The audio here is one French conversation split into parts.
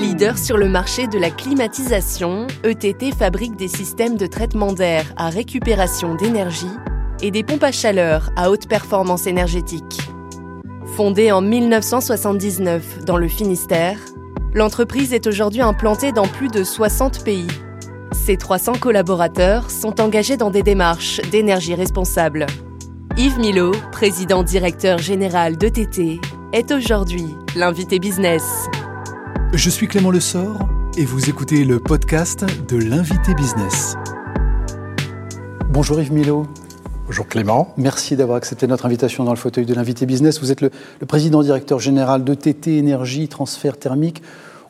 Leader sur le marché de la climatisation, ETT fabrique des systèmes de traitement d'air à récupération d'énergie et des pompes à chaleur à haute performance énergétique. Fondée en 1979 dans le Finistère, l'entreprise est aujourd'hui implantée dans plus de 60 pays. Ses 300 collaborateurs sont engagés dans des démarches d'énergie responsable. Yves Milo, président directeur général d'ETT, est aujourd'hui l'invité business. Je suis Clément Lessort et vous écoutez le podcast de l'invité business. Bonjour Yves Milo. Bonjour Clément. Merci d'avoir accepté notre invitation dans le fauteuil de l'invité business. Vous êtes le, le président directeur général d'ETT Énergie Transfert Thermique.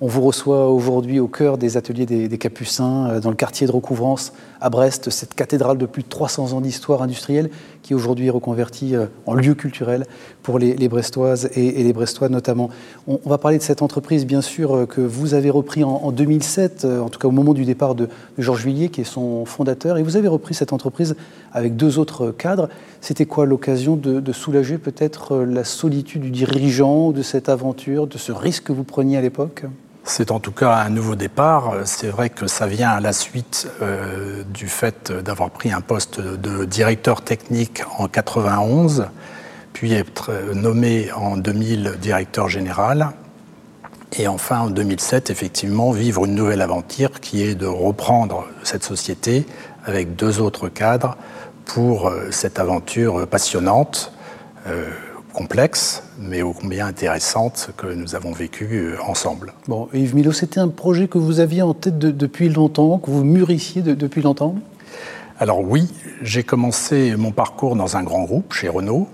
On vous reçoit aujourd'hui au cœur des ateliers des, Capucins, euh, dans le quartier de recouvrance à Brest, cette cathédrale de plus de 300 ans d'histoire industrielle qui aujourd'hui est reconvertie euh, en lieu culturel pour les, Brestoises et, les Brestois notamment. On, va parler de cette entreprise, bien sûr, euh, que vous avez repris en, 2007, en tout cas au moment du départ de, Georges Villiers, qui est son fondateur, et vous avez repris cette entreprise avec deux autres cadres. C'était quoi l'occasion de, de soulager peut-être la solitude du dirigeant, de cette aventure, de ce risque que vous preniez à l'époque? C'est en tout cas un nouveau départ. C'est vrai que ça vient à la suite euh, du fait d'avoir pris un poste de directeur technique en 91, puis être nommé en 2000 directeur général. Et enfin, en 2007, effectivement, vivre une nouvelle aventure qui est de reprendre cette société avec deux autres cadres pour euh, cette aventure passionnante. Euh, complexe, mais ô combien intéressante que nous avons vécue euh, ensemble. Bon, Yves Milo, c'était un projet que vous aviez en tête depuis longtemps, que vous mûrissiez depuis longtemps? Alors oui, j'ai commencé mon parcours dans un grand groupe chez Renault,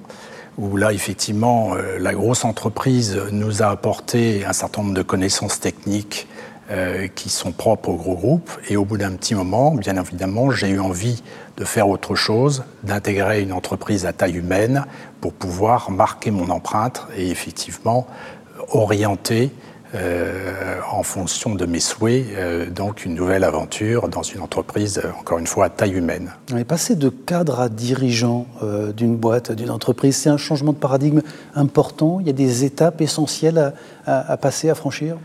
où là, effectivement, euh, la grosse entreprise nous a apporté un certain nombre de connaissances techniques euh, qui sont propres au gros groupe. Et au bout d'un petit moment, bien évidemment, j'ai eu envie de faire autre chose, d'intégrer une entreprise à taille humaine pour pouvoir marquer mon empreinte et effectivement orienter euh, en fonction de mes souhaits, euh, donc une nouvelle aventure dans une entreprise, encore une fois, à taille humaine. On est passé de cadre à dirigeant d'une boîte, d'une entreprise. C'est un changement de paradigme important. Il y a des étapes essentielles à passer, à franchir?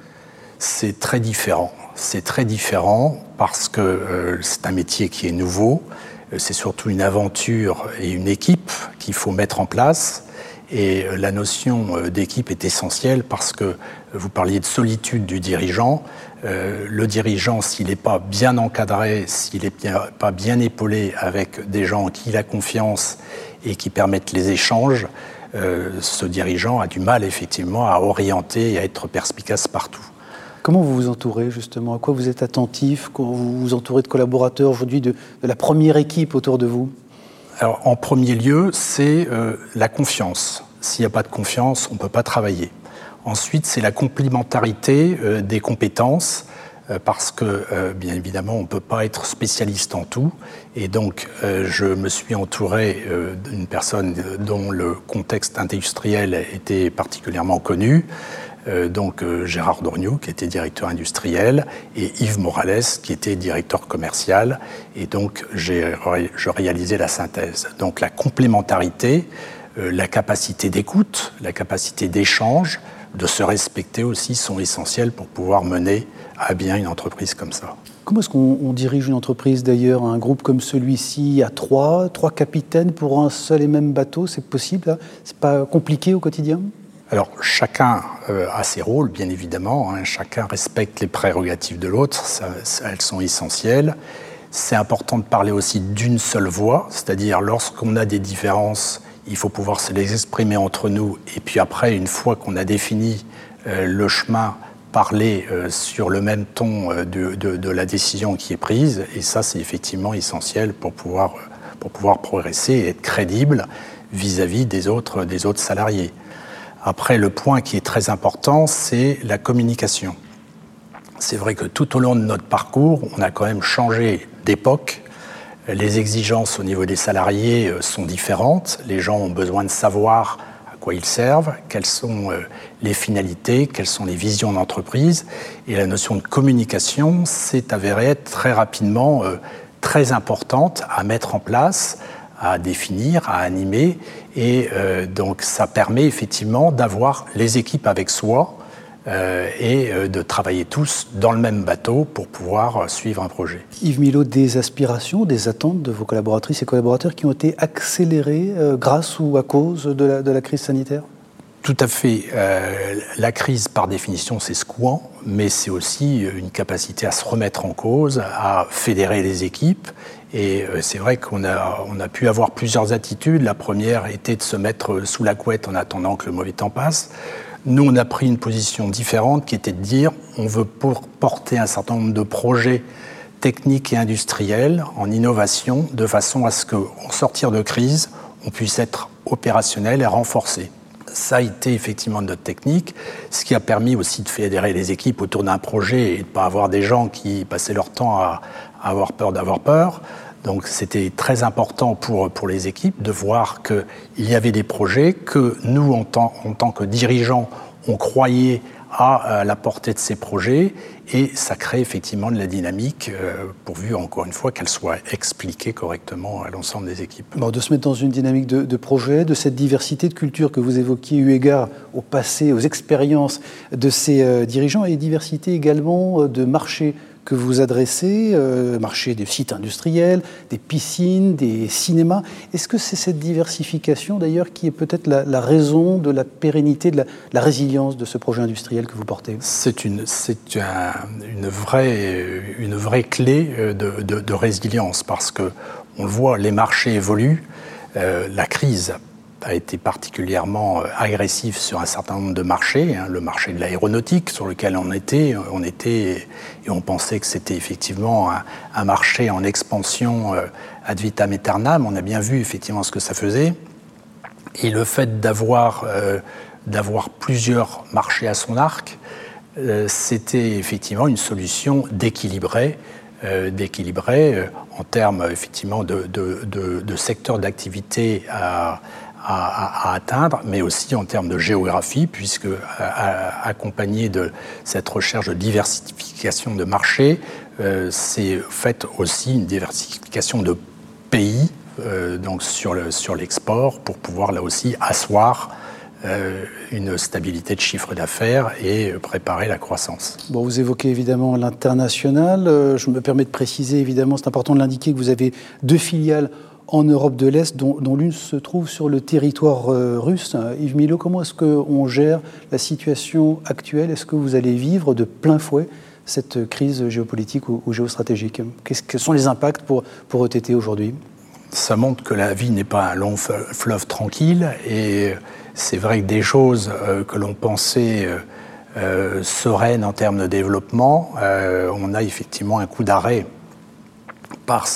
C'est très différent. C'est très différent parce que euh, c'est un métier qui est nouveau, euh, c'est surtout une aventure et une équipe qu'il faut mettre en place. Et euh, la notion d'équipe est essentielle parce que vous parliez de solitude du dirigeant. le dirigeant, s'il n'est pas bien encadré, s'il n'est pas bien épaulé avec des gens en qui il a confiance et qui permettent les échanges, ce dirigeant a du mal effectivement à orienter et à être perspicace partout. Comment vous vous entourez justement? À quoi vous êtes attentif Vous vous entourez de collaborateurs aujourd'hui, de, la première équipe autour de vous? Alors, en premier lieu, c'est euh, la confiance. S'il n'y a pas de confiance, on ne peut pas travailler. Ensuite, c'est la complémentarité euh, des compétences, euh, parce que, bien évidemment, on ne peut pas être spécialiste en tout. Et donc, je me suis entouré d'une personne dont le contexte industriel était particulièrement connu. Euh, donc euh, Gérard Dorniot, qui était directeur industriel, et Yves Morales, qui était directeur commercial. Et donc, j'ai je réalisais la synthèse. Donc, la complémentarité, euh, la capacité d'écoute, la capacité d'échange, de se respecter aussi sont essentiels pour pouvoir mener à bien une entreprise comme ça. Comment est-ce qu'on dirige une entreprise d'ailleurs, un groupe comme celui-ci, à trois, trois capitaines pour un seul et même bateau C'est possible C'est pas compliqué au quotidien? Alors chacun euh, a ses rôles, bien évidemment, hein. chacun respecte les prérogatives de l'autre, elles sont essentielles. C'est important de parler aussi d'une seule voix, c'est-à-dire lorsqu'on a des différences, il faut pouvoir se les exprimer entre nous, et puis après, une fois qu'on a défini euh, le chemin, parler euh, sur le même ton de, la décision qui est prise, et ça c'est effectivement essentiel pour pouvoir, progresser et être crédible vis-à-vis des, autres, des autres salariés. Après, le point qui est très important, c'est la communication. C'est vrai que tout au long de notre parcours, on a quand même changé d'époque. Les exigences au niveau des salariés sont différentes. Les gens ont besoin de savoir à quoi ils servent, quelles sont les finalités, quelles sont les visions d'entreprise. Et la notion de communication s'est avérée être très rapidement très importante à mettre en place, à définir, à animer. Et euh, donc ça permet effectivement d'avoir les équipes avec soi euh, et euh, de travailler tous dans le même bateau pour pouvoir suivre un projet. Yves Milo, des aspirations, des attentes de vos collaboratrices et collaborateurs qui ont été accélérées grâce ou à cause de la, de la crise sanitaire? Tout à fait. la crise, par définition, c'est secouant, mais c'est aussi une capacité à se remettre en cause, à fédérer les équipes et euh, c'est vrai qu'on a, a pu avoir plusieurs attitudes. La première était de se mettre sous la couette en attendant que le mauvais temps passe. Nous, on a pris une position différente qui était de dire on veut porter un certain nombre de projets techniques et industriels en innovation de façon à ce qu'en sortir de crise, on puisse être opérationnel et renforcé. Ça a été effectivement notre technique, ce qui a permis aussi de fédérer les équipes autour d'un projet et de ne pas avoir des gens qui passaient leur temps à, avoir peur d'avoir peur. Donc c'était très important pour, pour les équipes de voir qu'il y avait des projets que nous, en tant, en tant que dirigeants, on croyait à la portée de ces projets et ça crée effectivement de la dynamique euh, pourvu encore une fois qu'elle soit expliquée correctement à l'ensemble des équipes. Bon, de se mettre dans une dynamique de, projet, de cette diversité de culture que vous évoquiez eu égard au passé, aux expériences de ces euh, dirigeants et diversité également euh, de marchés que vous adressez, euh, marché des sites industriels, des piscines, des cinémas. Est-ce que c'est cette diversification d'ailleurs qui est peut-être la, raison de la pérennité, de la, résilience de ce projet industriel que vous portez? C'est une, une, vraie, une vraie clé euh, de, résilience parce que on le voit, les marchés évoluent. Euh, la crise a été particulièrement euh, agressif sur un certain nombre de marchés. Hein. le marché de l'aéronautique, sur lequel on était, on était et on pensait que c'était effectivement un, marché en expansion euh, ad vitam aeternam. On a bien vu effectivement ce que ça faisait. Et le fait d'avoir euh, plusieurs marchés à son arc, c'était effectivement une solution d'équilibrer d'équilibrer en termes effectivement de, de, de, de secteurs d'activité à, à, atteindre, mais aussi en termes de géographie, puisque accompagné de cette recherche de diversification de marché, euh, c'est fait aussi une diversification de pays, euh, donc sur l'export, sur pour pouvoir là aussi asseoir euh, une stabilité de chiffre d'affaires et préparer la croissance. Bon, vous évoquez évidemment l'international. je me permets de préciser, évidemment, c'est important de l'indiquer, que vous avez deux filiales en Europe de l'Est, dont, l'une se trouve sur le territoire euh, russe. Yves Milo, comment est-ce qu'on gère la situation actuelle? Est-ce que vous allez vivre de plein fouet cette crise géopolitique ou, géostratégique? Quels sont les impacts pour, pour ETT aujourd'hui? Ça montre que la vie n'est pas un long fleuve tranquille et c'est vrai que des choses euh, que l'on pensait euh, sereines en termes de développement, on a effectivement un coup d'arrêt par,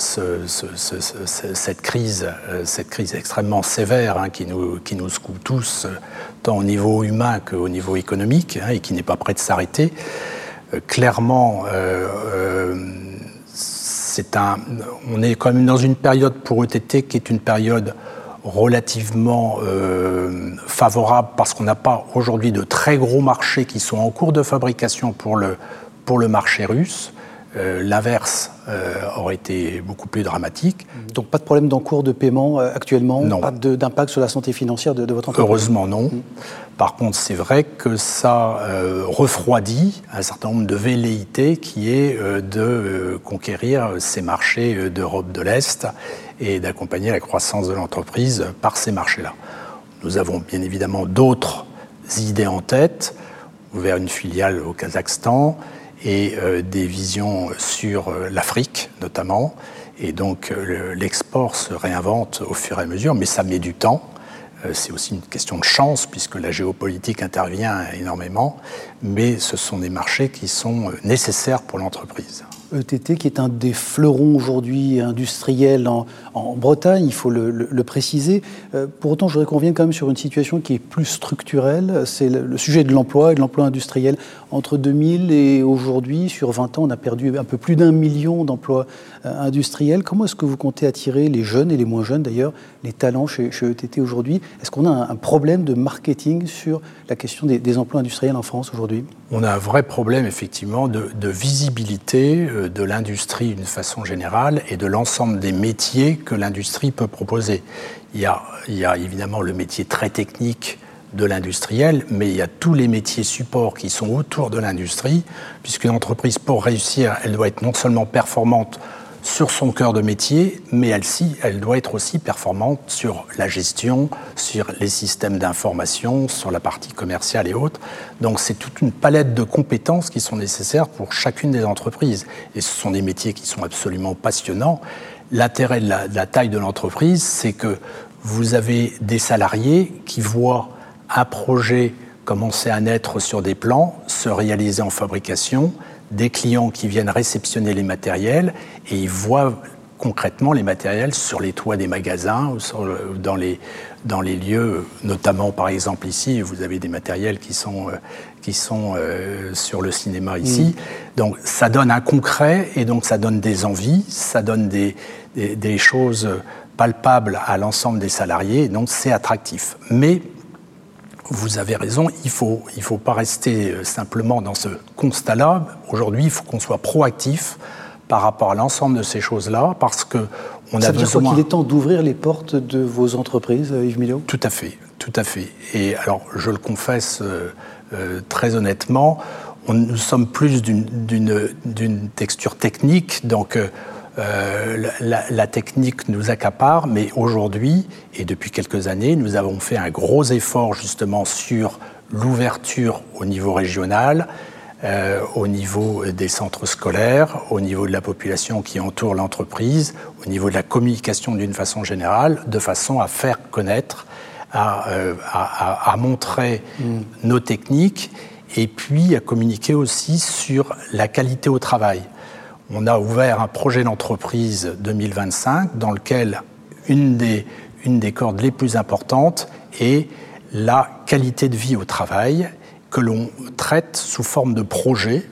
cette, crise, euh, cette crise extrêmement sévère hein, qui, nous, qui secoue tous, euh, tant au niveau humain qu'au niveau économique, hein, et qui n'est pas prêt de s'arrêter. Euh, clairement, on est quand même dans une période pour ETT qui est une période relativement favorable parce qu'on n'a pas aujourd'hui de très gros marchés qui sont en cours de fabrication pour le marché russe. Euh, l'inverse euh, aurait été beaucoup plus dramatique. Donc pas de problème d'encours de paiement euh, actuellement Non. Pas d'impact sur la santé financière de, votre entreprise Heureusement non. Mm. Par contre, c'est vrai que ça refroidit un certain nombre de velléités qui est de conquérir ces marchés d'Europe de l'Est et d'accompagner la croissance de l'entreprise par ces marchés-là. Nous avons bien évidemment d'autres idées en tête, ouvert une filiale au Kazakhstan, et euh, des visions sur euh, l'Afrique notamment. Et donc euh, l'export se réinvente au fur et à mesure, mais ça met du temps. C'est aussi une question de chance puisque la géopolitique intervient énormément, mais ce sont des marchés qui sont nécessaires pour l'entreprise. ETT, qui est un des fleurons aujourd'hui industriels en, Bretagne, il faut le, préciser. Euh, pour autant, je voudrais qu'on revienne quand même sur une situation qui est plus structurelle. C'est le, sujet de l'emploi et de l'emploi industriel. Entre 2000 et aujourd'hui, sur 20 ans, on a perdu un peu plus d'un million d'emplois euh, industriels. Comment est-ce que vous comptez attirer les jeunes et les moins jeunes d'ailleurs, les talents chez, ETT aujourd'hui? Est-ce qu'on a un, problème de marketing sur la question des, emplois industriels en France aujourd'hui? On a un vrai problème effectivement de, visibilité euh, de l'industrie d'une façon générale et de l'ensemble des métiers que l'industrie peut proposer. Il y, a, il y a évidemment le métier très technique de l'industriel, mais il y a tous les métiers supports qui sont autour de l'industrie, puisqu'une entreprise, pour réussir, elle doit être non seulement performante sur son cœur de métier, mais elle, elle doit être aussi performante sur la gestion, sur les systèmes d'information, sur la partie commerciale et autres. Donc c'est toute une palette de compétences qui sont nécessaires pour chacune des entreprises. Et ce sont des métiers qui sont absolument passionnants. L'intérêt de, de la, taille de l'entreprise, c'est que vous avez des salariés qui voient un projet commencer à naître sur des plans, se réaliser en fabrication, des clients qui viennent réceptionner les matériels et ils voient concrètement les matériels sur les toits des magasins ou dans, les, dans les lieux, notamment par exemple ici, vous avez des matériels qui sont, euh, qui sont euh, sur le cinéma ici. Mm. Donc ça donne un concret et donc ça donne des envies, ça donne des, des, des choses palpables à l'ensemble des salariés, donc c'est attractif. Mais vous avez raison, il ne faut, il faut pas rester euh, simplement dans ce constat-là. Aujourd'hui, il faut qu'on soit proactif par rapport à l'ensemble de ces choses-là, parce que on Ça a veut besoin. qu'il est temps d'ouvrir les portes de vos entreprises, euh, Yves Milo Tout à fait, tout à fait. Et alors, je le confesse euh, très honnêtement, on, nous sommes plus d'une texture technique, donc euh, la, technique nous accapare, mais aujourd'hui, et depuis quelques années, nous avons fait un gros effort justement sur l'ouverture au niveau régional, euh, au niveau des centres scolaires, au niveau de la population qui entoure l'entreprise, au niveau de la communication d'une façon générale, de façon à faire connaître, à, euh, montrer mm. nos techniques et puis à communiquer aussi sur la qualité au travail on a ouvert un projet d'entreprise 2025 dans lequel une des, une des cordes les plus importantes est la qualité de vie au travail que l'on traite sous forme de projet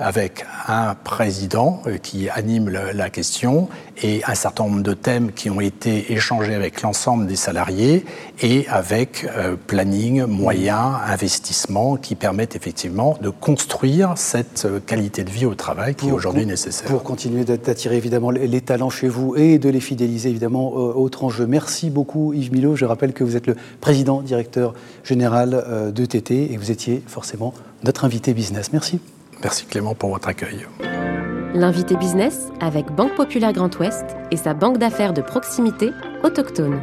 avec un président euh, qui anime la question et un certain nombre de thèmes qui ont été échangés avec l'ensemble des salariés et avec euh, planning, moyens, investissements qui permettent effectivement de construire cette euh, qualité de vie au travail qui est aujourd'hui nécessaire. Pour continuer d'attirer évidemment les talents chez vous et de les fidéliser évidemment autre enjeu. Merci beaucoup Yves Milo. Je rappelle que vous êtes le président directeur général de TT et vous étiez forcément notre invité business. Merci. Merci Clément pour votre accueil. L'invité business avec Banque Populaire Grand Ouest et sa banque d'affaires de proximité autochtone.